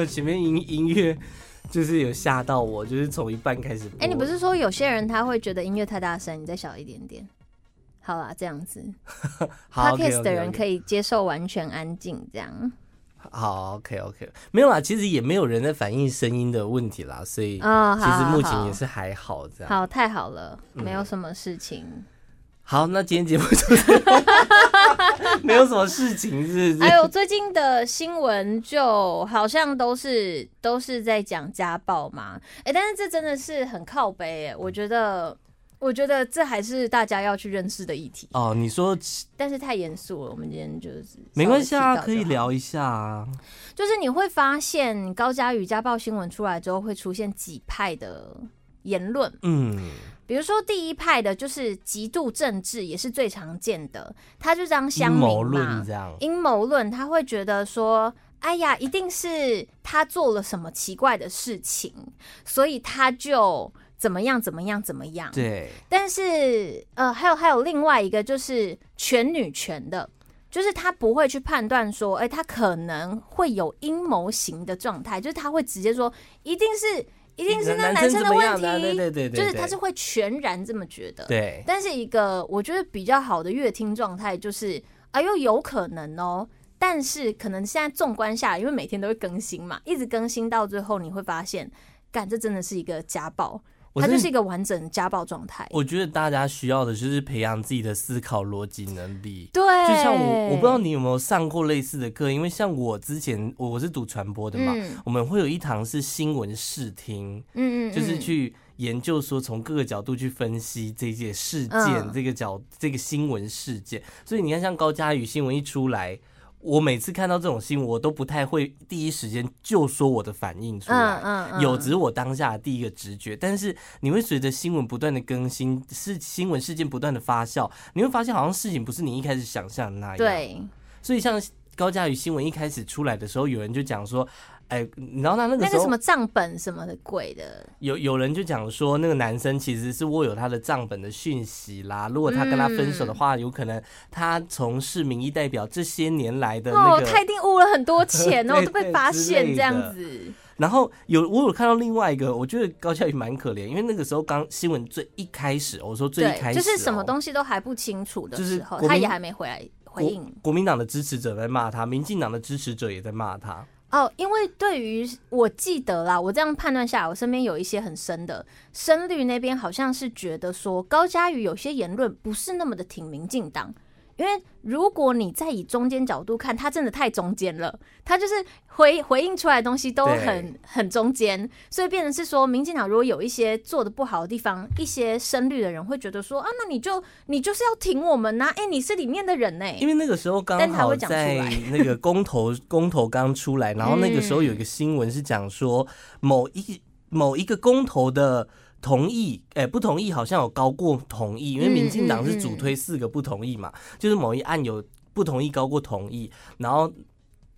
有，前面音音乐就是有吓到我，就是从一半开始。哎、欸，你不是说有些人他会觉得音乐太大声，你再小一点点？好啦，这样子 好，Podcast 的人可以接受完全安静这样。好，OK OK，没有啦，其实也没有人在反映声音的问题啦，所以其实目前也是还好这样。哦、好，好，好，好，太好了，没有什么事情。嗯、好，那今天节目就是 没有什么事情，是不是？还有最近的新闻就好像都是都是在讲家暴嘛，哎、欸，但是这真的是很靠北哎，我觉得。我觉得这还是大家要去认识的议题哦。你说，但是太严肃了，我们今天就是没关系啊，可以聊一下啊。就是你会发现高嘉瑜家暴新闻出来之后，会出现几派的言论。嗯，比如说第一派的就是极度政治，也是最常见的。他就这样乡民嘛，阴谋论阴谋论他会觉得说，哎呀，一定是他做了什么奇怪的事情，所以他就。怎么样？怎么样？怎么样？对。但是，呃，还有还有另外一个，就是全女权的，就是他不会去判断说，哎，他可能会有阴谋型的状态，就是他会直接说，一定是，一定是那男生的问题，对对对，就是他是会全然这么觉得。对。但是一个我觉得比较好的乐听状态就是，哎呦，有可能哦，但是可能现在纵观下来，因为每天都会更新嘛，一直更新到最后，你会发现，干，这真的是一个家暴。他就是一个完整的家暴状态。我觉得大家需要的就是培养自己的思考逻辑能力。对，就像我，我不知道你有没有上过类似的课，因为像我之前，我我是读传播的嘛，嗯、我们会有一堂是新闻视听，嗯，嗯嗯，就是去研究说从各个角度去分析这件事件，嗯、这个角这个新闻事件。所以你看，像高嘉宇新闻一出来。我每次看到这种新闻，我都不太会第一时间就说我的反应出来，嗯嗯，有只是我当下的第一个直觉。但是你会随着新闻不断的更新，是新闻事件不断的发酵，你会发现好像事情不是你一开始想象的那样。对，所以像高嘉宇新闻一开始出来的时候，有人就讲说。哎，然后他那个那个什么账本什么的鬼的，有有人就讲说，那个男生其实是握有他的账本的讯息啦。如果他跟他分手的话，有可能他从事民意代表这些年来的那个，他一定污了很多钱哦，都被发现这样子。然后有我有看到另外一个，我觉得高嘉瑜蛮可怜，因为那个时候刚新闻最一开始，我说最一开始就是什么东西都还不清楚的时候，他也还没回来回应。国民党的支持者在骂他，民进党的支持者也在骂他。哦，因为对于我记得啦，我这样判断下来，我身边有一些很深的深绿那边，好像是觉得说高嘉瑜有些言论不是那么的挺民进党。因为如果你再以中间角度看，他真的太中间了，他就是回回应出来的东西都很很中间，所以变成是说，民进党如果有一些做的不好的地方，一些深绿的人会觉得说啊，那你就你就是要挺我们呐、啊，哎、欸，你是里面的人呢、欸。因为那个时候刚好在那个公投公投刚出来，然后那个时候有一个新闻是讲说某一某一个公投的。同意，哎、欸，不同意好像有高过同意，因为民进党是主推四个不同意嘛，嗯嗯嗯、就是某一案有不同意高过同意，然后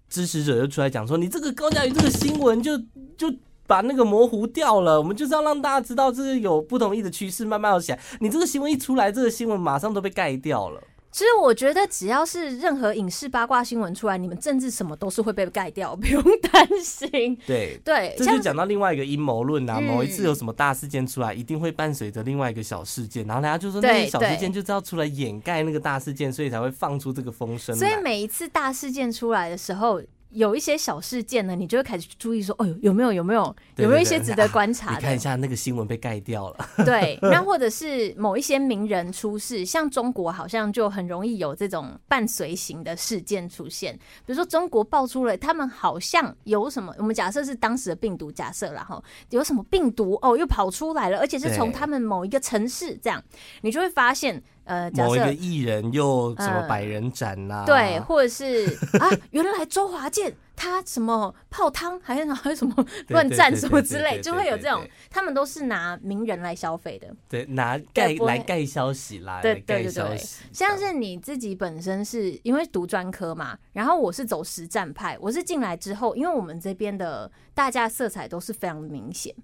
支持者就出来讲说，你这个高嘉瑜这个新闻就就把那个模糊掉了，我们就是要让大家知道这个有不同意的趋势慢慢要起来，你这个新闻一出来，这个新闻马上都被盖掉了。其实我觉得，只要是任何影视八卦新闻出来，你们政治什么都是会被盖掉，不用担心。对对，这就讲到另外一个阴谋论啊。某一次有什么大事件出来，一定会伴随着另外一个小事件，然后大家就说那个小事件就是要出来掩盖那个大事件，所以才会放出这个风声。所以每一次大事件出来的时候。有一些小事件呢，你就会开始注意说，哦，有没有有没有有没有一些值得观察的？啊、你看一下那个新闻被盖掉了。对，那或者是某一些名人出事，像中国好像就很容易有这种伴随型的事件出现。比如说中国爆出了他们好像有什么，我们假设是当时的病毒假设，然后有什么病毒哦又跑出来了，而且是从他们某一个城市这样，你就会发现。呃，某一个艺人又什么百人斩呐、啊嗯？对，或者是 啊，原来周华健他什么泡汤，还是还有什么 乱战什么之类，就会有这种，他们都是拿名人来消费的，对，拿盖来盖消息啦，对对对对。像是你自己本身是因为读专科嘛，然后我是走实战派，我是进来之后，因为我们这边的大家色彩都是非常的明显。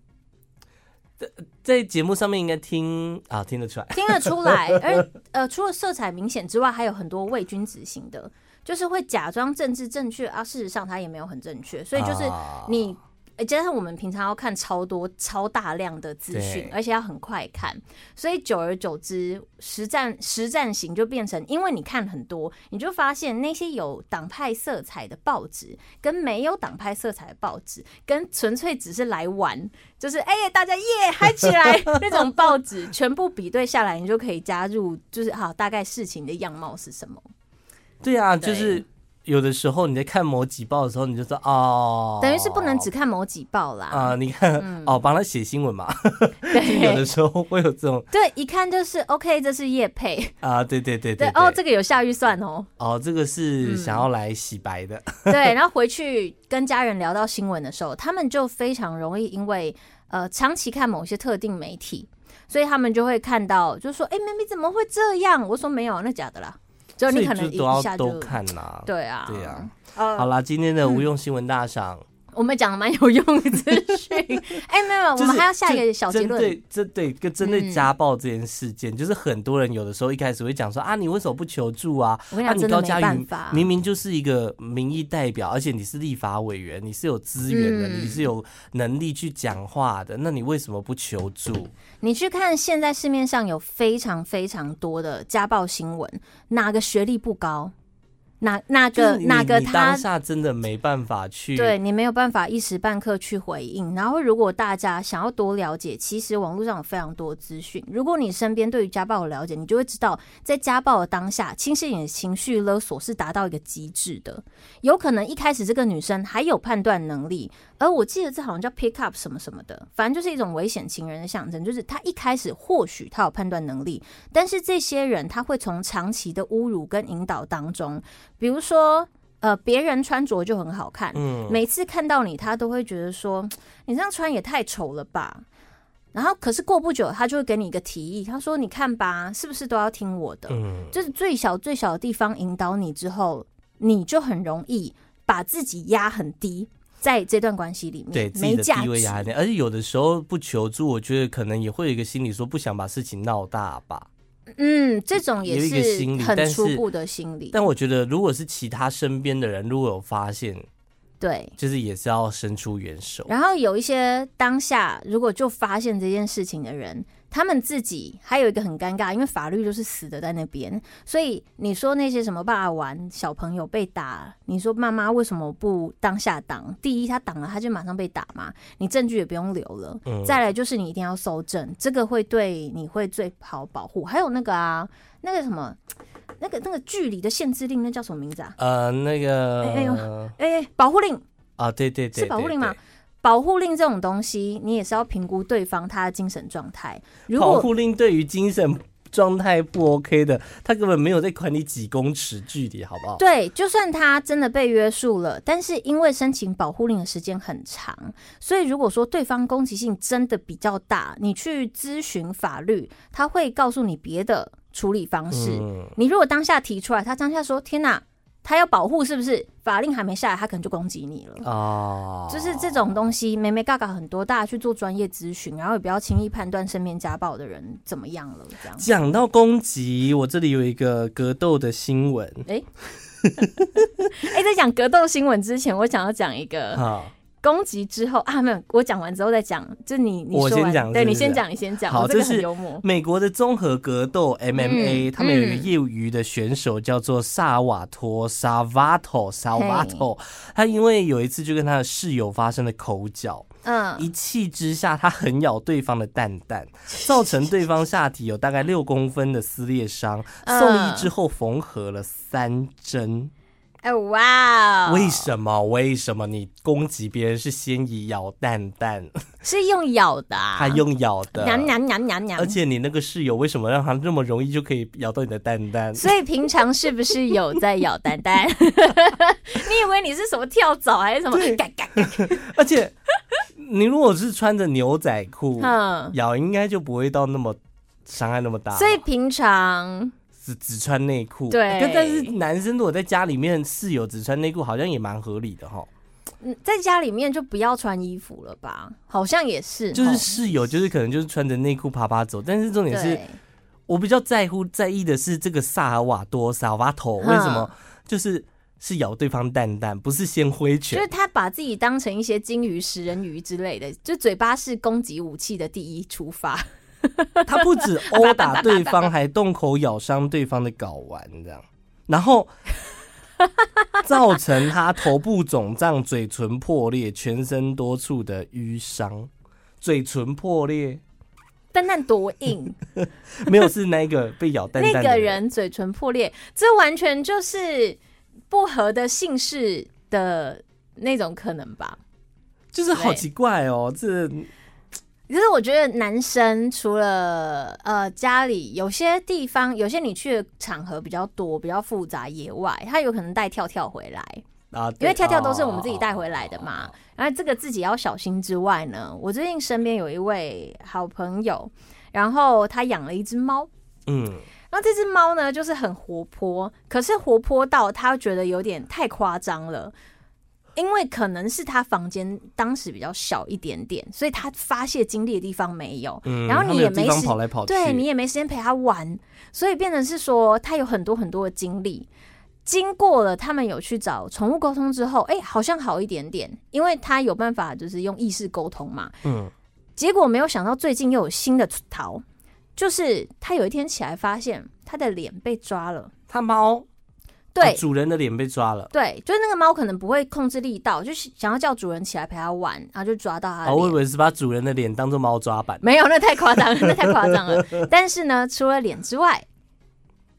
在节目上面应该听啊，听得出来，听得出来。而呃，除了色彩明显之外，还有很多伪君子型的，就是会假装政治正确啊，事实上他也没有很正确，所以就是你。加上我们平常要看超多、超大量的资讯，而且要很快看，所以久而久之，实战实战型就变成，因为你看很多，你就发现那些有党派色彩的报纸，跟没有党派色彩的报纸，跟纯粹只是来玩，就是哎、欸，大家耶嗨起来 那种报纸，全部比对下来，你就可以加入，就是好大概事情的样貌是什么？对啊，就是。有的时候你在看某几报的时候，你就说哦，等于是不能只看某几报啦。啊、呃，你看、嗯、哦，帮他写新闻嘛。对，有的时候会有这种。对，一看就是 OK，这是叶配啊，对对对对，对。哦，这个有下预算哦。哦，这个是想要来洗白的。嗯、对，然后回去跟家人聊到新闻的时候，他们就非常容易因为呃长期看某些特定媒体，所以他们就会看到，就说哎，妹妹怎么会这样？我说没有，那假的啦。就你可能一下就，都要都看呐、啊，对啊，对啊。好啦，今天的无用新闻大赏、嗯，我们讲的蛮有用的资讯。哎、欸，没有，我们还要下一个小结论。对，这对跟针对家暴这件事件、嗯，就是很多人有的时候一开始会讲说啊，你为什么不求助啊？我跟你讲，真的没办法。明明就是一个民意代表，而且你是立法委员，你是有资源的、嗯，你是有能力去讲话的，那你为什么不求助？你去看现在市面上有非常非常多的家暴新闻，哪个学历不高？哪哪个哪个他当下真的没办法去，对你没有办法一时半刻去回应。然后，如果大家想要多了解，其实网络上有非常多资讯。如果你身边对于家暴有了解，你就会知道，在家暴的当下，轻视你的情绪勒索是达到一个极致的。有可能一开始这个女生还有判断能力。而我记得这好像叫 pick up 什么什么的，反正就是一种危险情人的象征。就是他一开始或许他有判断能力，但是这些人他会从长期的侮辱跟引导当中，比如说呃别人穿着就很好看，嗯，每次看到你他都会觉得说 你这样穿也太丑了吧。然后可是过不久他就会给你一个提议，他说你看吧，是不是都要听我的？嗯，就是最小最小的地方引导你之后，你就很容易把自己压很低。在这段关系里面，对自己的地位压力，而且有的时候不求助，我觉得可能也会有一个心理说不想把事情闹大吧。嗯，这种也是很初步的心理。但我觉得，如果是其他身边的人，如果有发现，对，就是也是要伸出援手。然后有一些当下如果就发现这件事情的人。他们自己还有一个很尴尬，因为法律就是死的在那边，所以你说那些什么爸玩小朋友被打，你说妈妈为什么不当下挡？第一，他挡了，他就马上被打嘛，你证据也不用留了。嗯。再来就是你一定要搜证，这个会对你会最好保护。还有那个啊，那个什么，那个那个距离的限制令，那叫什么名字啊？呃，那个，哎呦，哎，保护令啊，对对对，是保护令吗？保护令这种东西，你也是要评估对方他的精神状态。如果保护令对于精神状态不 OK 的，他根本没有在管你几公尺距离，好不好？对，就算他真的被约束了，但是因为申请保护令的时间很长，所以如果说对方攻击性真的比较大，你去咨询法律，他会告诉你别的处理方式。嗯。你如果当下提出来，他当下说：“天哪！”他要保护是不是？法令还没下来，他可能就攻击你了。哦，就是这种东西，没没嘎嘎很多，大家去做专业咨询，然后也不要轻易判断身边家暴的人怎么样了。这样讲到攻击，我这里有一个格斗的新闻。哎、欸，哎、欸，在讲格斗新闻之前，我想要讲一个。攻击之后啊，没有，我讲完之后再讲。就你，你说完，我先讲，对，你先讲，你先讲。好，这是很幽默。美国的综合格斗 MMA，、嗯、他们有一个业余的选手叫做萨瓦托萨瓦托萨瓦托，他因为有一次就跟他的室友发生了口角，嗯，一气之下他狠咬对方的蛋蛋，造成对方下体有大概六公分的撕裂伤，送医之后缝合了三针。哎哇！为什么？为什么你攻击别人是先以咬蛋蛋？是用咬的、啊，他用咬的，娘娘娘娘娘。而且你那个室友为什么让他那么容易就可以咬到你的蛋蛋？所以平常是不是有在咬蛋蛋？你以为你是什么跳蚤还是什么？而且你如果是穿着牛仔裤，嗯，咬应该就不会到那么伤害那么大。所以平常。只只穿内裤，对。但是男生如果在家里面室友只穿内裤，好像也蛮合理的哈。嗯，在家里面就不要穿衣服了吧？好像也是。就是室友，就是可能就是穿着内裤啪啪走。但是重点是，我比较在乎在意的是这个萨尔瓦多萨瓦托为什么？就是是咬对方蛋蛋，不是先挥拳。就是他把自己当成一些金鱼、食人鱼之类的，就嘴巴是攻击武器的第一出发。他不止 殴打对方，还动口咬伤对方的睾丸，这样，然后造成他头部肿胀、嘴唇破裂、全身多处的淤伤。嘴唇破裂，蛋蛋多硬？没有，是那个被咬蛋蛋的那个人嘴唇破裂，这完全就是不合的姓氏的那种可能吧？就是好奇怪哦，这。可是我觉得男生除了呃家里有些地方，有些你去的场合比较多、比较复杂，野外他有可能带跳跳回来啊，因为跳跳都是我们自己带回来的嘛。然后这个自己要小心之外呢，我最近身边有一位好朋友，然后他养了一只猫，嗯，然后这只猫呢就是很活泼，可是活泼到他觉得有点太夸张了。因为可能是他房间当时比较小一点点，所以他发泄精力的地方没有，嗯、然后你也没时跑来跑去，对你也没时间陪他玩，所以变成是说他有很多很多的精力。经过了他们有去找宠物沟通之后，哎、欸，好像好一点点，因为他有办法就是用意识沟通嘛。嗯，结果没有想到最近又有新的逃，就是他有一天起来发现他的脸被抓了，他猫。对，主人的脸被抓了。对，就是那个猫可能不会控制力道，就是想要叫主人起来陪它玩，然后就抓到它。哦，我以为是把主人的脸当做猫抓板。没有，那太夸张了，那太夸张了。但是呢，除了脸之外，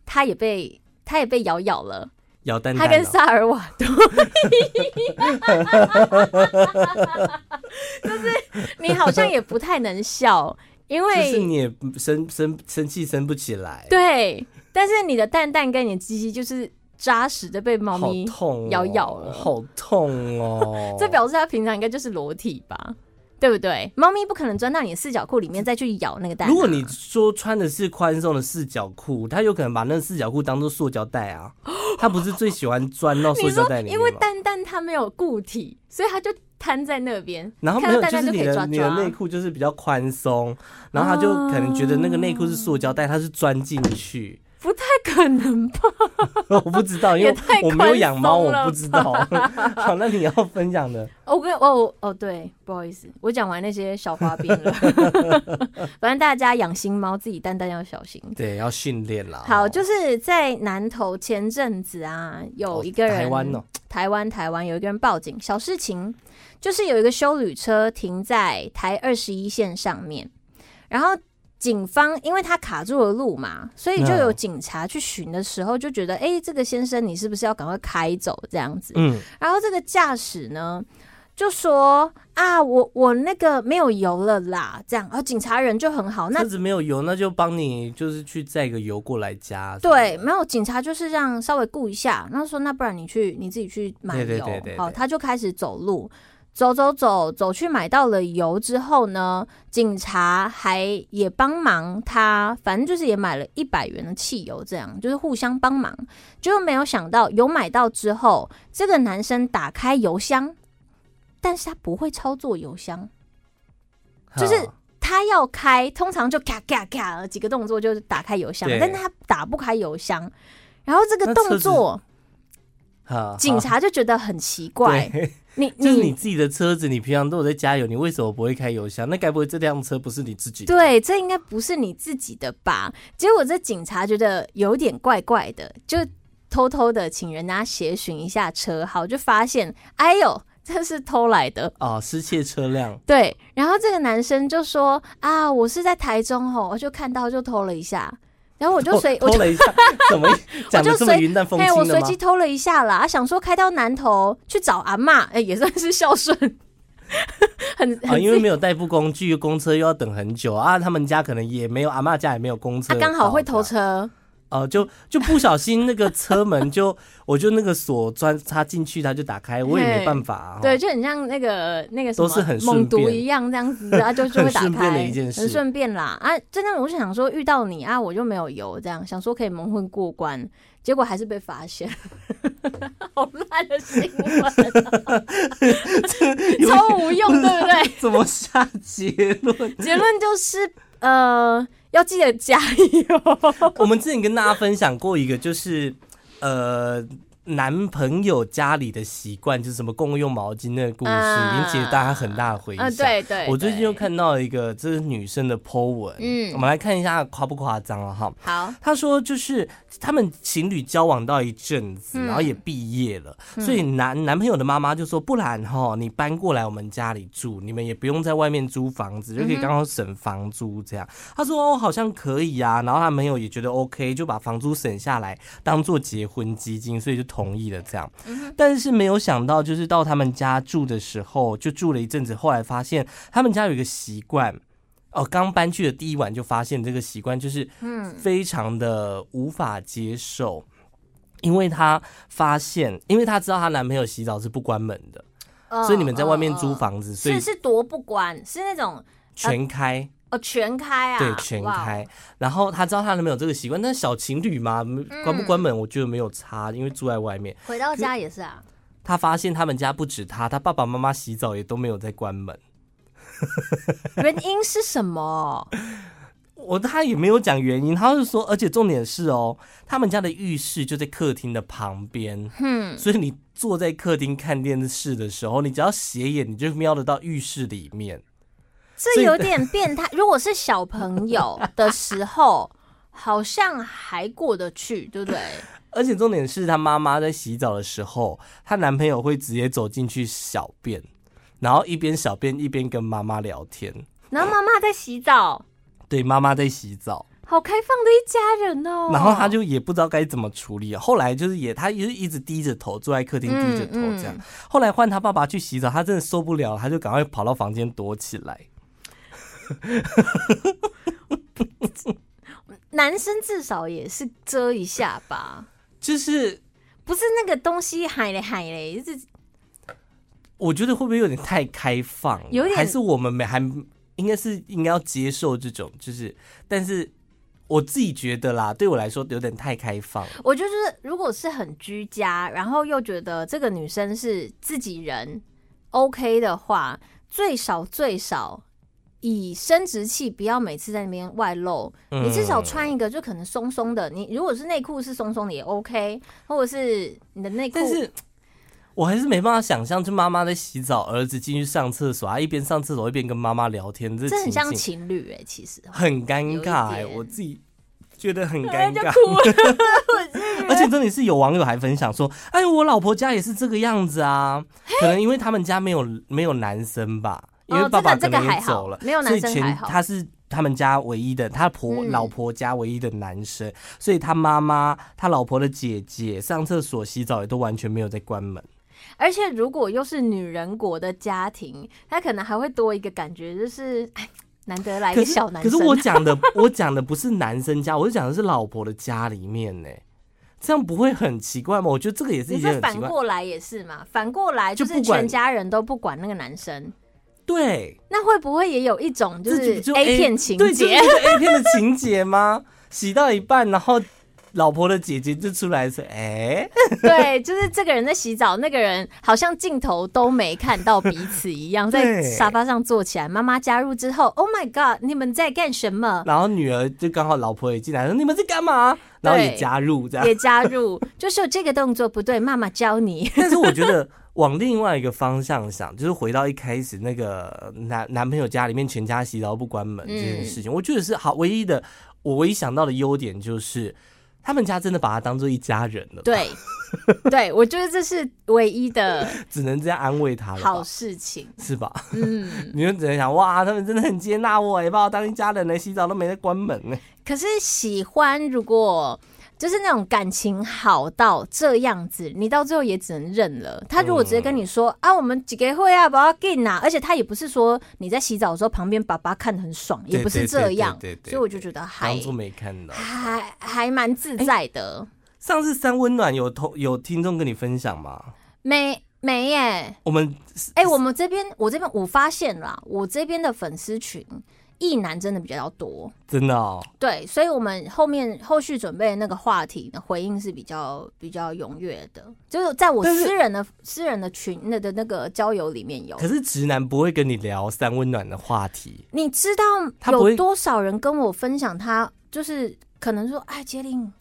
它也被它也被咬咬了，咬蛋蛋。它跟萨尔瓦多 就是你好像也不太能笑，因为就是你也生生生气生不起来。对，但是你的蛋蛋跟你的鸡鸡就是。扎实的被猫咪咬咬了，好痛哦！这表示它平常应该就是裸体吧，对不对？猫咪不可能钻到你的四角裤里面再去咬那个蛋啊。如果你说穿的是宽松的四角裤，它有可能把那个四角裤当做塑胶袋啊。它不是最喜欢钻到塑胶袋里面？因为蛋蛋它没有固体，所以它就瘫在那边。然后没有，就是你的你的内裤就是比较宽松，然后它就可能觉得那个内裤是塑胶袋，它是钻进去。不太可能吧？我不知道，因为我没有养猫，我不知道。好，那你要分享的，我跟哦哦对，不好意思，我讲完那些小花边了。反正大家养新猫，自己蛋蛋要小心，对，要训练啦。好，就是在南投前阵子啊，有一个人，台湾哦，台湾台湾有一个人报警，小事情，就是有一个修旅车停在台二十一线上面，然后。警方因为他卡住了路嘛，所以就有警察去巡的时候就觉得，哎、欸，这个先生你是不是要赶快开走？这样子？嗯，然后这个驾驶呢就说啊，我我那个没有油了啦，这样，然后警察人就很好，那车子没有油，那就帮你就是去载个油过来加。对，没有警察就是这样稍微顾一下，然后说那不然你去你自己去买油，好，他就开始走路。走走走走去买到了油之后呢，警察还也帮忙他，反正就是也买了一百元的汽油，这样就是互相帮忙。就没有想到有买到之后，这个男生打开油箱，但是他不会操作油箱，就是他要开，通常就咔咔咔几个动作就是打开油箱，但是他打不开油箱，然后这个动作，警察就觉得很奇怪。你 就是你自己的车子，你平常都有在加油，你为什么不会开油箱？那该不会这辆车不是你自己的？对，这应该不是你自己的吧？结果这警察觉得有点怪怪的，就偷偷的请人家协寻一下车好，就发现，哎呦，这是偷来的哦，失窃车辆。对，然后这个男生就说啊，我是在台中吼，我就看到就偷了一下。然后我就随偷了一下，怎么讲的这么云淡风轻？哎，我随机偷了一下啦，想说开到南头去找阿妈，哎，也算是孝顺。很啊，因为没有代步工具，公车又要等很久啊，他们家可能也没有，阿妈家也没有公车，他刚好会偷车。哦、呃，就就不小心那个车门就，我就那个锁钻插进去，它就打开，我也没办法、啊。对，就很像那个那个什么都是很猛毒一样这样子啊，就 就会打开，很顺便啦啊！真的，我是想说遇到你啊，我就没有油，这样想说可以蒙混过关，结果还是被发现，好烂的新闻、啊，超无用，对不对？怎么下结论？结论就是呃。要记得加油。我们之前跟大家分享过一个，就是呃，男朋友家里的习惯，就是什么共用毛巾那个故事，引起了大家很大的回响。啊，对对。我最近又看到一个这是女生的 po 文，嗯，我们来看一下夸不夸张了哈。好，她说就是他们情侣交往到一阵子，然后也毕业了，所以男男朋友的妈妈就说，不然哈，你搬过来我们家里住，你们也不用在外面租房子，就可以刚好省房租这样。她说哦，好像可以啊，然后她朋友也觉得 OK，就把房租省下来当做结婚基金，所以就同意了这样。但是没有想到，就是到他们家住的时候，就住了一阵子，后来发现他们家有一个习惯，哦，刚搬去的第一晚就发现这个习惯，就是嗯，非常的无法接受，因为她发现，因为她知道她男朋友洗澡是不关门的，所以你们在外面租房子，所以是多不关，是那种全开。哦，全开啊！对，全开。然后他知道他男朋友这个习惯，但是小情侣嘛，关不关门，我觉得没有差，因为住在外面。回到家也是啊。他发现他们家不止他，他爸爸妈妈洗澡也都没有在关门。原因是什么？我他也没有讲原因，他是说，而且重点是哦，他们家的浴室就在客厅的旁边，嗯，所以你坐在客厅看电视的时候，你只要斜眼，你就瞄得到浴室里面。这有点变态。如果是小朋友的时候，好像还过得去，对不对？而且重点是她妈妈在洗澡的时候，她男朋友会直接走进去小便，然后一边小便一边跟妈妈聊天。然后妈妈在洗澡，对，妈妈在洗澡，好开放的一家人哦。然后他就也不知道该怎么处理。后来就是也，他也是一直低着头坐在客厅，低着头这样。后来换他爸爸去洗澡，他真的受不了，他就赶快跑到房间躲起来。男生至少也是遮一下吧，就是不是那个东西海嘞海嘞，就是我觉得会不会有点太开放？有点还是我们没还应该是应该要接受这种，就是但是我自己觉得啦，对我来说有点太开放。我就是如果是很居家，然后又觉得这个女生是自己人，OK 的话，最少最少。以生殖器不要每次在那边外露，你至少穿一个就可能松松的。你如果是内裤是松松的也 OK，或者是你的内裤。但是我还是没办法想象，就妈妈在洗澡，儿子进去上厕所，啊，一边上厕所一边跟妈妈聊天，这很像情侣哎、欸，其实很尴尬哎、欸，我自己觉得很尴尬。而且真的是有网友还分享说，哎，我老婆家也是这个样子啊，可能因为他们家没有没有男生吧。因为爸爸可能也走了，没有男生还好。他是他们家唯一的，他婆老婆家唯一的男生，所以他妈妈、他老婆的姐姐上厕所、洗澡也都完全没有在关门。而且如果又是女人国的家庭，他可能还会多一个感觉，就是哎，难得来一个小男生。可是我讲的，我讲的不是男生家，我是讲的是老婆的家里面呢，这样不会很奇怪吗？我觉得这个也是一件很奇怪。反过来也是嘛，反过来就是全家人都不管那个男生。对，那会不会也有一种就是 A 片情节？对，就是 A 片的情节吗？洗到一半，然后老婆的姐姐就出来说：“哎，对，就是这个人在洗澡，那个人好像镜头都没看到彼此一样，在沙发上坐起来。妈妈加入之后，Oh my God，你们在干什么？然后女儿就刚好老婆也进来说：你们在干嘛？然后也加入，这样也加入，就是这个动作不对，妈妈教你。但是我觉得。往另外一个方向想，就是回到一开始那个男男朋友家里面全家洗澡不关门这件事情，嗯、我觉得是好唯一的。我唯一想到的优点就是，他们家真的把他当做一家人了。对，对，我觉得这是唯一的，只能这样安慰他了。好事情是吧？嗯，你就只能想哇，他们真的很接纳我，也把我当一家人来，洗澡都没得关门呢。可是喜欢如果。就是那种感情好到这样子，你到最后也只能认了。他如果直接跟你说、嗯、啊，我们几个会啊，不要紧啊，而且他也不是说你在洗澡的时候旁边爸爸看得很爽，也不是这样，所以我就觉得还当初没看到，还还蛮自在的。欸、上次三温暖有同有听众跟你分享吗？没没耶。我们哎、欸，我们这边我这边我发现了，我这边的粉丝群。异男真的比较多，真的哦。对，所以我们后面后续准备的那个话题的回应是比较比较踊跃的，就是在我私人的私人的群的的那个交友里面有。可是直男不会跟你聊三温暖的话题，你知道有多少人跟我分享他就是可能说，哎，婕铃。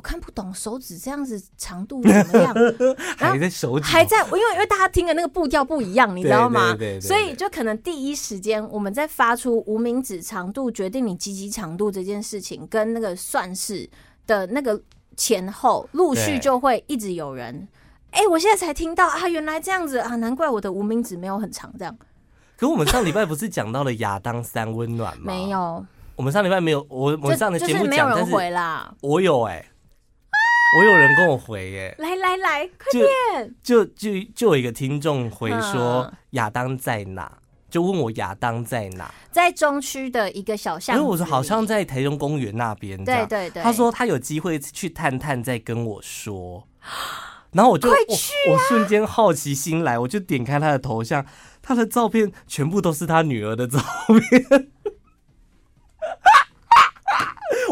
我看不懂手指这样子长度怎么样？还在手指，还在，因为因为大家听的那个步调不一样，你知道吗？对对对对对，所以就可能第一时间我们在发出无名指长度决定你鸡鸡长度这件事情，跟那个算式的那个前后陆续就会一直有人。哎、欸，我现在才听到啊，原来这样子啊，难怪我的无名指没有很长这样。可我们上礼拜不是讲到了亚当三温暖吗？没有，我们上礼拜没有，我我们上的节目讲，没有人回啦。我有哎、欸，我有人跟我回耶、欸。来来来，快点！就就就，有一个听众回说亚当在哪？就问我亚当在哪？在中区的一个小巷。因为我说好像在台中公园那边。对对对。他说他有机会去探探，再跟我说。然后我就我，我瞬间好奇心来，我就点开他的头像，他的照片全部都是他女儿的照片。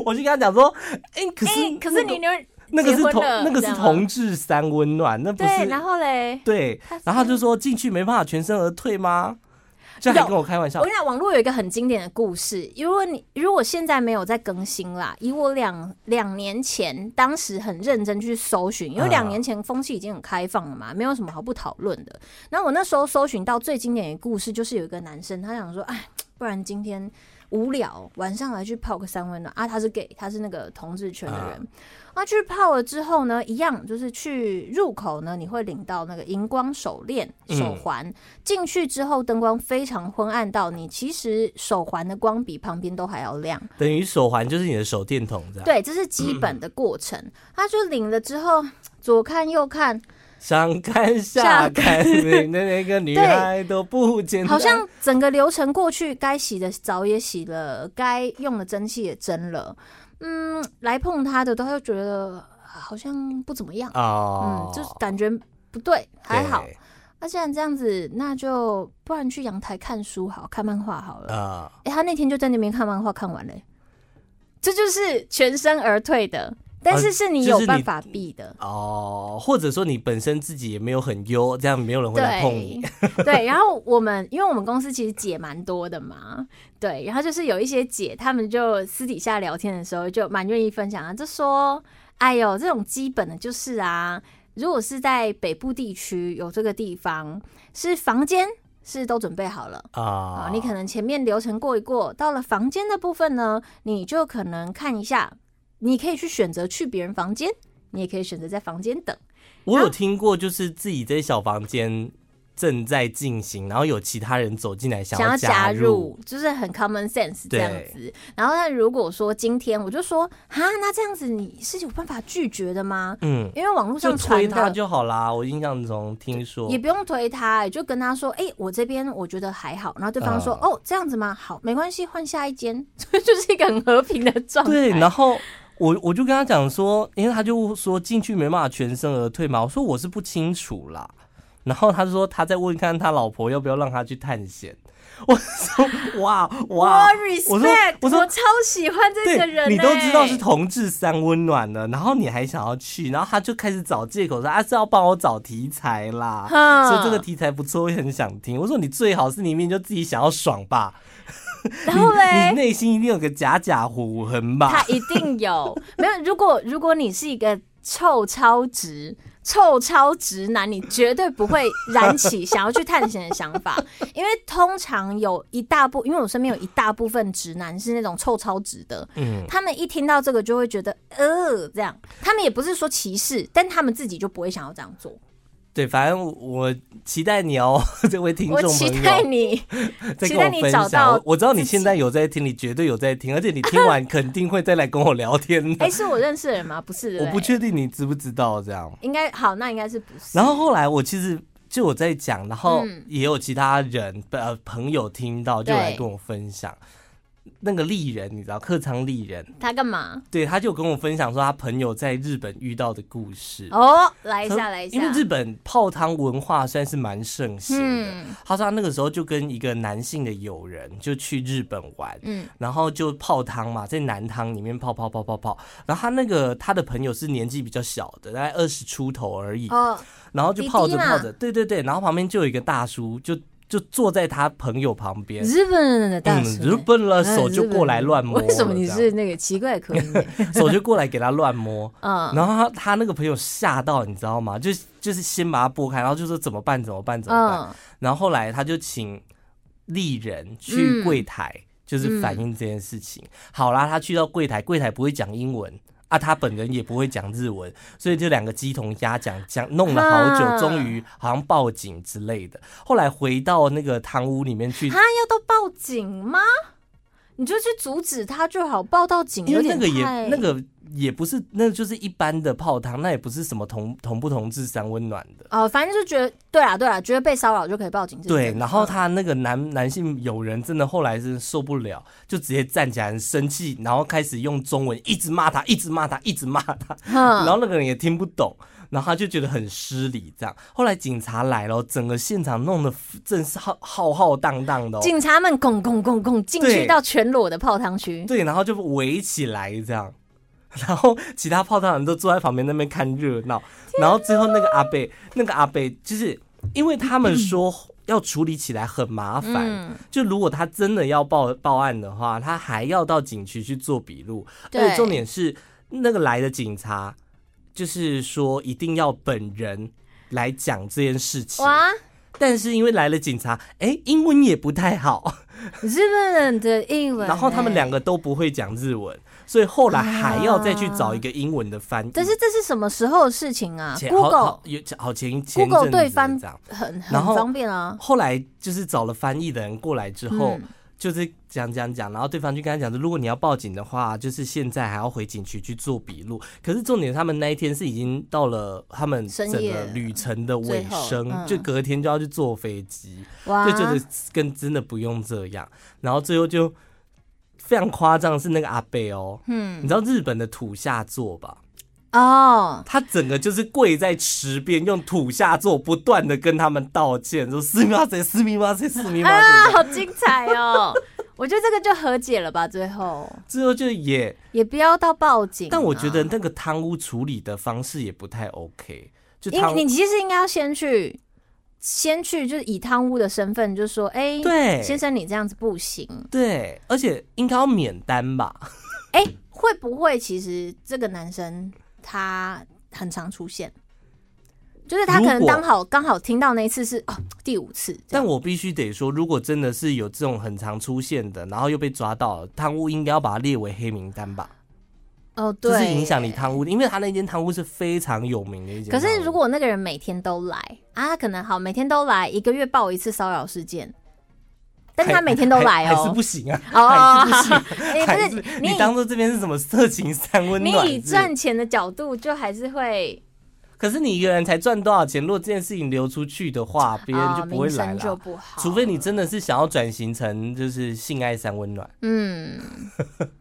我就跟他讲说，哎、欸，可是、欸、可是你女儿那个是同那个是同志三温暖，那不是？然后嘞，对，然后他就说进去没办法全身而退吗？这还跟我开玩笑。我跟你讲，网络有一个很经典的故事。如果你如果现在没有在更新啦，以我两两年前当时很认真去搜寻，因为两年前风气已经很开放了嘛，没有什么好不讨论的。然后我那时候搜寻到最经典的故事，就是有一个男生，他想说，哎，不然今天无聊，晚上来去泡个三温暖啊。他是 gay，他是那个同志圈的人。啊去泡了之后呢，一样就是去入口呢，你会领到那个荧光手链手环。进、嗯、去之后，灯光非常昏暗，到你其实手环的光比旁边都还要亮。等于手环就是你的手电筒，这样。对，这是基本的过程。嗯、他就领了之后，左看右看，上看下看，的 那个女孩都不简单。好像整个流程过去，该洗的澡也洗了，该用的蒸汽也蒸了。嗯，来碰他的都会觉得好像不怎么样哦，嗯，就是感觉不对，还好。那既然这样子，那就不然去阳台看书好，看漫画好了啊。哎、欸，他那天就在那边看漫画，看完了，这就是全身而退的。但是是你有办法避的、啊、哦，或者说你本身自己也没有很优，这样没有人会来碰你。对，对，然后我们因为我们公司其实姐蛮多的嘛，对，然后就是有一些姐，她们就私底下聊天的时候就蛮愿意分享啊，就说：“哎呦，这种基本的就是啊，如果是在北部地区有这个地方，是房间是都准备好了啊、哦，你可能前面流程过一过，到了房间的部分呢，你就可能看一下。”你可以去选择去别人房间，你也可以选择在房间等。我有听过，就是自己在小房间正在进行，然后有其他人走进来想要加入，就是很 common sense 这样子。然后，那如果说今天我就说啊，那这样子你是有办法拒绝的吗？嗯，因为网络上传推他就好啦。我印象中听说也不用推他，就跟他说，哎、欸，我这边我觉得还好。然后对方说，呃、哦，这样子吗？好，没关系，换下一间，就是一个很和平的状态。对，然后。我我就跟他讲说，因为他就说进去没办法全身而退嘛。我说我是不清楚啦，然后他就说他在问看他老婆要不要让他去探险。我说哇哇，我 respect，我说我超喜欢这个人、欸，你都知道是同志三温暖了，然后你还想要去，然后他就开始找借口说啊是要帮我找题材啦，说这个题材不错，我也很想听。我说你最好是里面就自己想要爽吧。然后嘞，你内心一定有个假假虎痕吧？他一定有，没有？如果如果你是一个臭超直、臭超直男，你绝对不会燃起想要去探险的想法，因为通常有一大部，因为我身边有一大部分直男是那种臭超直的，嗯，他们一听到这个就会觉得呃，这样，他们也不是说歧视，但他们自己就不会想要这样做。对，反正我期待你哦，这位听众朋友。我期待你，期待你找到我。知道你现在有在听，你绝对有在听，而且你听完 肯定会再来跟我聊天的。哎，是我认识的人吗？不是，我不确定你知不知道这样。应该好，那应该是不是。然后后来我其实就我在讲，然后也有其他人呃朋友听到，就来跟我分享。那个丽人，你知道客舱丽人，他干嘛？对，他就跟我分享说他朋友在日本遇到的故事。哦，来一下，来一下。因为日本泡汤文化算是蛮盛行的。嗯。他说他那个时候就跟一个男性的友人就去日本玩，嗯，然后就泡汤嘛，在男汤里面泡泡泡泡泡。然后他那个他的朋友是年纪比较小的，大概二十出头而已。哦。然后就泡着泡着，对对对，然后旁边就有一个大叔就。就坐在他朋友旁边，日本人的大叔，日本了，手就过来乱摸。为什么你是那个奇怪的口音？手就过来给他乱摸，嗯，然后他他那个朋友吓到，你知道吗？就就是先把他拨开，然后就说怎么办？怎么办？怎么办？然后后来他就请丽人去柜台，就是反映这件事情。好啦，他去到柜台，柜台不会讲英文。啊，他本人也不会讲日文，所以就两个鸡同鸭讲，讲弄了好久，终于好像报警之类的。后来回到那个堂屋里面去，他要到报警吗？你就去阻止他就好，报到警，因为那个也那个。也不是，那就是一般的泡汤，那也不是什么同同不同智商温暖的哦，反正就觉得对啊对啊，觉得被骚扰就可以报警。对，然后他那个男男性友人真的后来是受不了，就直接站起来很生气，然后开始用中文一直骂他，一直骂他，一直骂他，然后那个人也听不懂，然后他就觉得很失礼，这样。后来警察来了，整个现场弄得真是浩浩浩荡荡的，警察们拱拱拱拱进去到全裸的泡汤区，对，然后就围起来这样。然后其他泡汤人都坐在旁边那边看热闹，然后最后那个阿贝，那个阿贝就是因为他们说要处理起来很麻烦，就如果他真的要报报案的话，他还要到警局去做笔录，而且重点是那个来的警察就是说一定要本人来讲这件事情，哇但是因为来了警察，哎，英文也不太好，日本人的英文，然后他们两个都不会讲日文。所以后来还要再去找一个英文的翻译，但是这是什么时候的事情啊？Google 有好前前 Google 对翻这样很很方便啊。后来就是找了翻译的人过来之后，就是讲讲讲，然后对方就跟他讲说，如果你要报警的话，就是现在还要回警局去做笔录。可是重点，他们那一天是已经到了他们整个旅程的尾声，就隔天就要去坐飞机，就觉得跟真的不用这样。然后最后就。非常夸张是那个阿贝哦，嗯，你知道日本的土下座吧？哦，他整个就是跪在池边，用土下座不断的跟他们道歉，说“私密马赛，私密马赛，私密马赛”，啊，好精彩哦！我觉得这个就和解了吧，最后，最后就也也不要到报警，但我觉得那个贪污处理的方式也不太 OK，就你你其实应该要先去。先去就是以贪污的身份，就说：“哎、欸，对，先生，你这样子不行。”对，而且应该要免单吧？哎、欸，会不会其实这个男生他很常出现？就是他可能刚好刚好听到那一次是哦第五次。但我必须得说，如果真的是有这种很常出现的，然后又被抓到了，汤屋应该要把它列为黑名单吧？哦，对，就是影响你贪污，因为他那间贪污是非常有名的一间。可是如果那个人每天都来啊，可能好每天都来，一个月报一次骚扰事件，但他每天都来哦，还是不行啊，还是不行。哎，不是你当做这边是什么色情三温暖？你以赚钱的角度，就还是会。可是你一个人才赚多少钱？如果这件事情流出去的话，别人就不会来了。除非你真的是想要转型成就是性爱三温暖。嗯。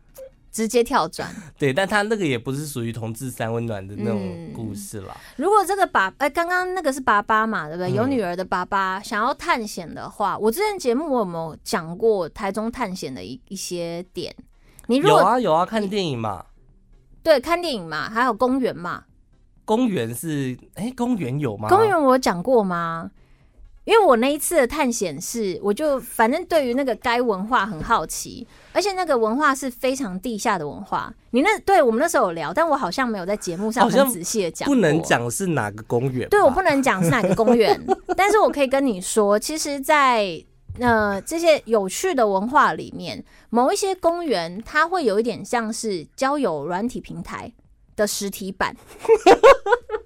直接跳转，对，但他那个也不是属于同志三温暖的那种故事啦。嗯、如果这个爸，哎、欸，刚刚那个是爸爸嘛，对不对？有女儿的爸爸想要探险的话，嗯、我之前节目我有没有讲过台中探险的一一些点？你如果有啊有啊，看电影嘛，对，看电影嘛，还有公园嘛。公园是哎、欸，公园有吗？公园我有讲过吗？因为我那一次的探险是，我就反正对于那个该文化很好奇，而且那个文化是非常地下的文化。你那对我们那时候有聊，但我好像没有在节目上很仔细的讲。不能讲是哪个公园？对，我不能讲是哪个公园，但是我可以跟你说，其实在，在呃这些有趣的文化里面，某一些公园它会有一点像是交友软体平台的实体版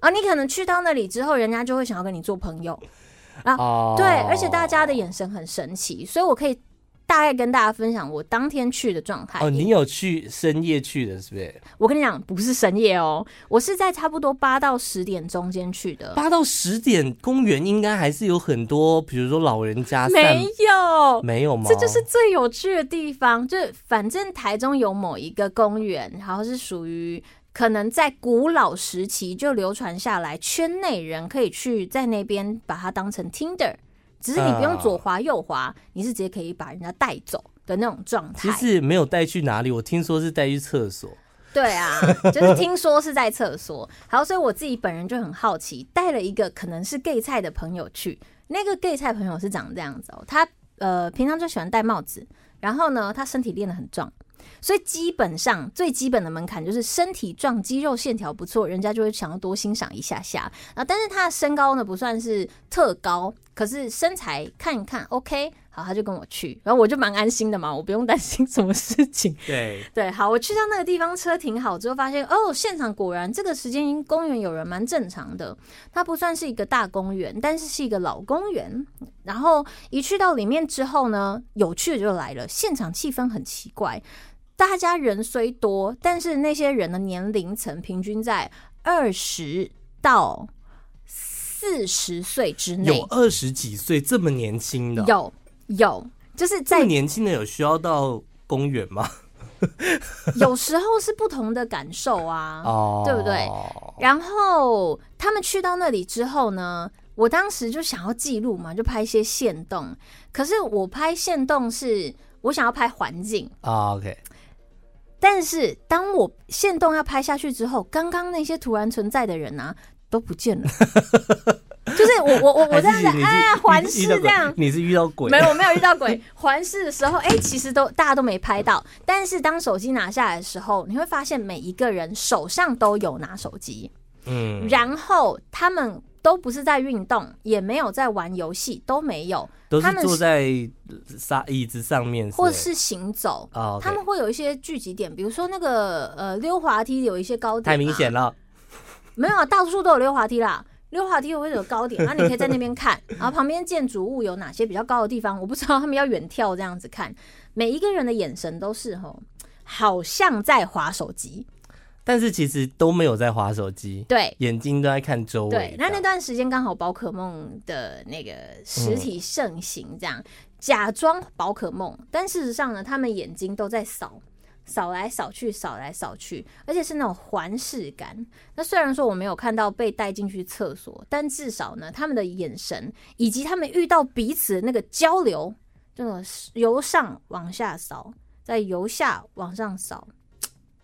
啊，你可能去到那里之后，人家就会想要跟你做朋友。啊，oh. 对，而且大家的眼神很神奇，所以我可以大概跟大家分享我当天去的状态。哦，oh, 你有去深夜去的，是不是？我跟你讲，不是深夜哦，我是在差不多八到十点中间去的。八到十点，公园应该还是有很多，比如说老人家。没有，没有吗？这就是最有趣的地方，就反正台中有某一个公园，然后是属于。可能在古老时期就流传下来，圈内人可以去在那边把它当成 Tinder，只是你不用左滑右滑，你是直接可以把人家带走的那种状态。其实没有带去哪里，我听说是带去厕所。对啊，就是听说是在厕所。好，所以我自己本人就很好奇，带了一个可能是 gay 菜的朋友去。那个 gay 菜朋友是长这样子哦，他呃平常就喜欢戴帽子，然后呢，他身体练得很壮。所以基本上最基本的门槛就是身体壮、肌肉线条不错，人家就会想要多欣赏一下下啊。但是他的身高呢不算是特高，可是身材看一看 OK，好，他就跟我去，然后我就蛮安心的嘛，我不用担心什么事情。对对，好，我去到那个地方，车停好之后，发现哦，现场果然这个时间公园有人蛮正常的。它不算是一个大公园，但是是一个老公园。然后一去到里面之后呢，有趣的就来了，现场气氛很奇怪。大家人虽多，但是那些人的年龄层平均在二十到四十岁之内。有二十几岁这么年轻的？有有，就是在年轻的有需要到公园吗？有时候是不同的感受啊，哦，对不对？然后他们去到那里之后呢，我当时就想要记录嘛，就拍一些线动。可是我拍线动是我想要拍环境啊，OK。但是当我限动要拍下去之后，刚刚那些突然存在的人啊都不见了，就是我我我我这样子哎环视这样，你是遇到鬼？没有，我没有遇到鬼。环视的时候，哎、欸，其实都大家都没拍到。但是当手机拿下来的时候，你会发现每一个人手上都有拿手机，嗯，然后他们。都不是在运动，也没有在玩游戏，都没有。都是坐在沙椅子上面，或是行走。Oh, 他们会有一些聚集点，比如说那个呃溜滑梯有一些高点，太明显了。没有啊，大多数都有溜滑梯啦。溜滑梯会有高点，然后你可以在那边看，然后旁边建筑物有哪些比较高的地方，我不知道他们要远眺这样子看。每一个人的眼神都是吼，好像在滑手机。但是其实都没有在划手机，对，眼睛都在看周围。对，那那段时间刚好宝可梦的那个实体盛行，这样、嗯、假装宝可梦，但事实上呢，他们眼睛都在扫，扫来扫去，扫来扫去，而且是那种环视感。那虽然说我没有看到被带进去厕所，但至少呢，他们的眼神以及他们遇到彼此的那个交流，这种由上往下扫，再由下往上扫。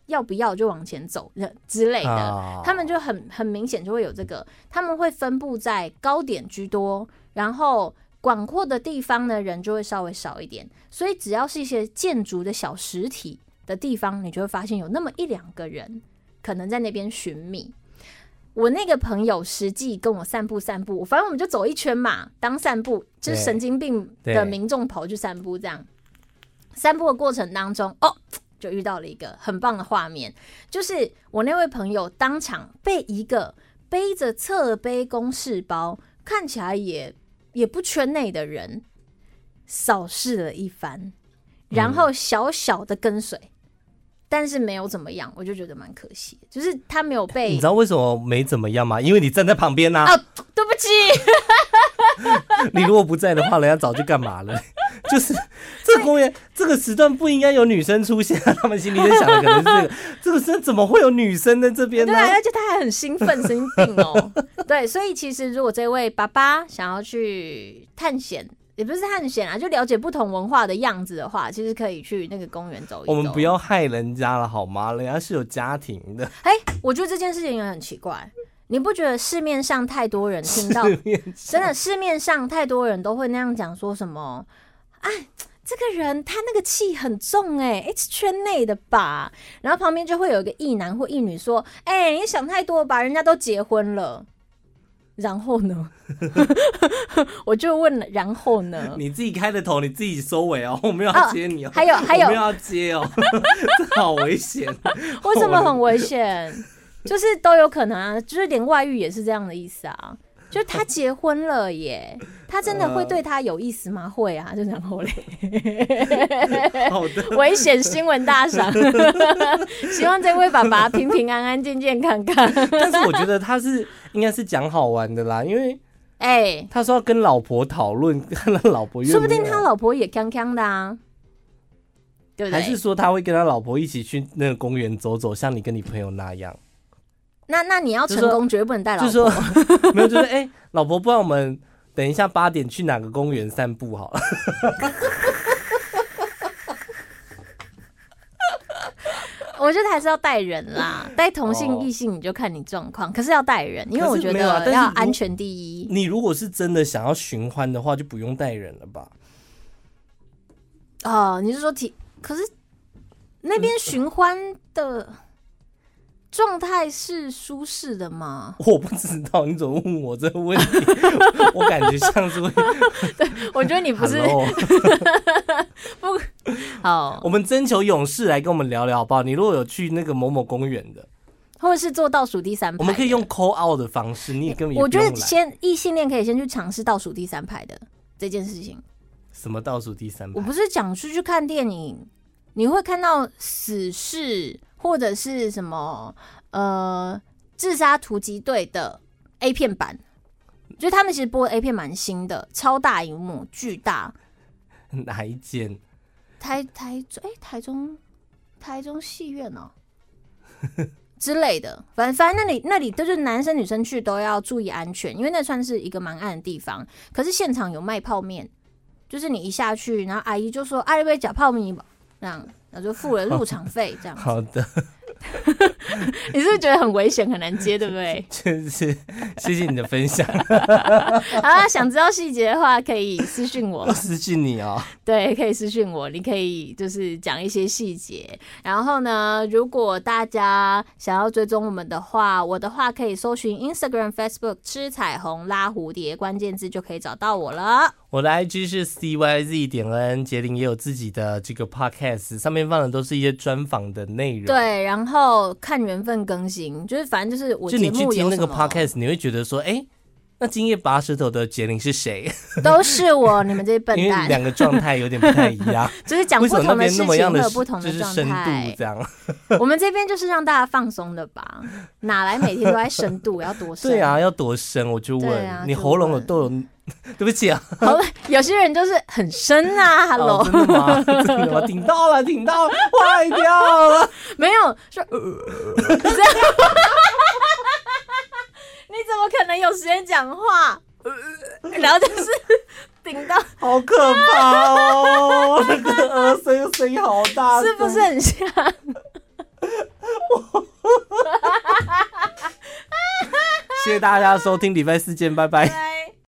要不要就往前走之类的，他们就很很明显就会有这个，他们会分布在高点居多，然后广阔的地方呢，人就会稍微少一点，所以只要是一些建筑的小实体的地方，你就会发现有那么一两个人可能在那边寻觅。我那个朋友实际跟我散步散步，反正我们就走一圈嘛，当散步就是神经病的民众跑去散步这样，散步的过程当中哦。就遇到了一个很棒的画面，就是我那位朋友当场被一个背着侧背公事包，看起来也也不圈内的人扫视了一番，然后小小的跟随，嗯、但是没有怎么样，我就觉得蛮可惜，就是他没有被。你知道为什么没怎么样吗？因为你站在旁边呐、啊。哦，对不起，你如果不在的话，人家早就干嘛了。就是这个公园这个时段不应该有女生出现，他们心里在想的可能是这个，这个怎么会有女生在这边呢？对，而且他还很兴奋，神经病哦。对，所以其实如果这位爸爸想要去探险，也不是探险啊，就了解不同文化的样子的话，其实可以去那个公园走一走。我们不要害人家了好吗？人家是有家庭的。哎，我觉得这件事情也很奇怪，你不觉得市面上太多人听到，真的市面上太多人都会那样讲，说什么？哎，这个人他那个气很重哎，哎，是圈内的吧？然后旁边就会有一个异男或异女说：“哎，你想太多吧，人家都结婚了。”然后呢？我就问了，然后呢？你自己开的头，你自己收尾哦，我没有要接你哦。还有还有，我没有要接哦，这好危险！为什么很危险？就是都有可能啊，就是连外遇也是这样的意思啊。就他结婚了耶，他真的会对他有意思吗？呃、会啊，就然后嘞，好的，危险新闻大赏，希望这位爸爸平平安安、健健康康。但是我觉得他是应该是讲好玩的啦，因为哎，欸、他说要跟老婆讨论，看他老婆说不定他老婆也康康的啊，对不对？还是说他会跟他老婆一起去那个公园走走，像你跟你朋友那样？那那你要成功，绝对不能带老婆。就是说，没有，就是哎、欸，老婆，不然我们等一下八点去哪个公园散步好了。我觉得还是要带人啦，带同性异性你就看你状况，可是要带人，因为我觉得要安全第一。你如果是真的想要寻欢的话，就不用带人了吧？哦，你是说体？可是那边寻欢的。状态是舒适的吗？我不知道，你怎么问我这个问题？我感觉像是会。对，我觉得你不是。不好，我们征求勇士来跟我们聊聊好不好？你如果有去那个某某公园的，或者是做倒数第三排，我们可以用 call out 的方式。你也根本我觉得先异性恋可以先去尝试倒数第三排的这件事情。什么倒数第三排？我不是讲出去看电影，你会看到死侍。或者是什么呃，自杀突击队的 A 片版，就他们其实播的 A 片蛮新的，超大荧幕，巨大。哪一间？台台中哎，台中台中戏院哦之类的，反正反正那里那里都是男生女生去都要注意安全，因为那算是一个蛮暗的地方。可是现场有卖泡面，就是你一下去，然后阿姨就说：“阿姨会假泡面吧？”这样。然后就付了入场费，这样。好的。你是不是觉得很危险，很难接，对不对？确 实，谢谢你的分享。好啦，想知道细节的话，可以私讯我。私讯你哦。对，可以私讯我，你可以就是讲一些细节。然后呢，如果大家想要追踪我们的话，我的话可以搜寻 Instagram、Facebook 吃彩虹拉蝴蝶，关键字就可以找到我了。我的 IG 是 CYZ 点 N，杰林也有自己的这个 Podcast，上面放的都是一些专访的内容。对，然后看缘分更新，就是反正就是我就你去听那个 Podcast，你会觉得说，哎、欸，那今夜拔舌头的杰林是谁？都是我，你们这些笨蛋。因为两个状态有点不太一样，就是讲不同的事情会有不同的就是深度这样。我们这边就是让大家放松的吧，哪来每天都在深度？要多深？对啊，要多深？我就问，啊、你喉咙有都有。对不起啊，好，有些人就是很深啊，Hello，、哦、真的吗？真的吗？听到了，听到了，坏掉了，没有说，呃、这样，你怎么可能有时间讲话？然后就是 顶到，好可怕哦，那个呃声声音好大，是不是很像？谢谢大家收听，礼拜四见，拜拜。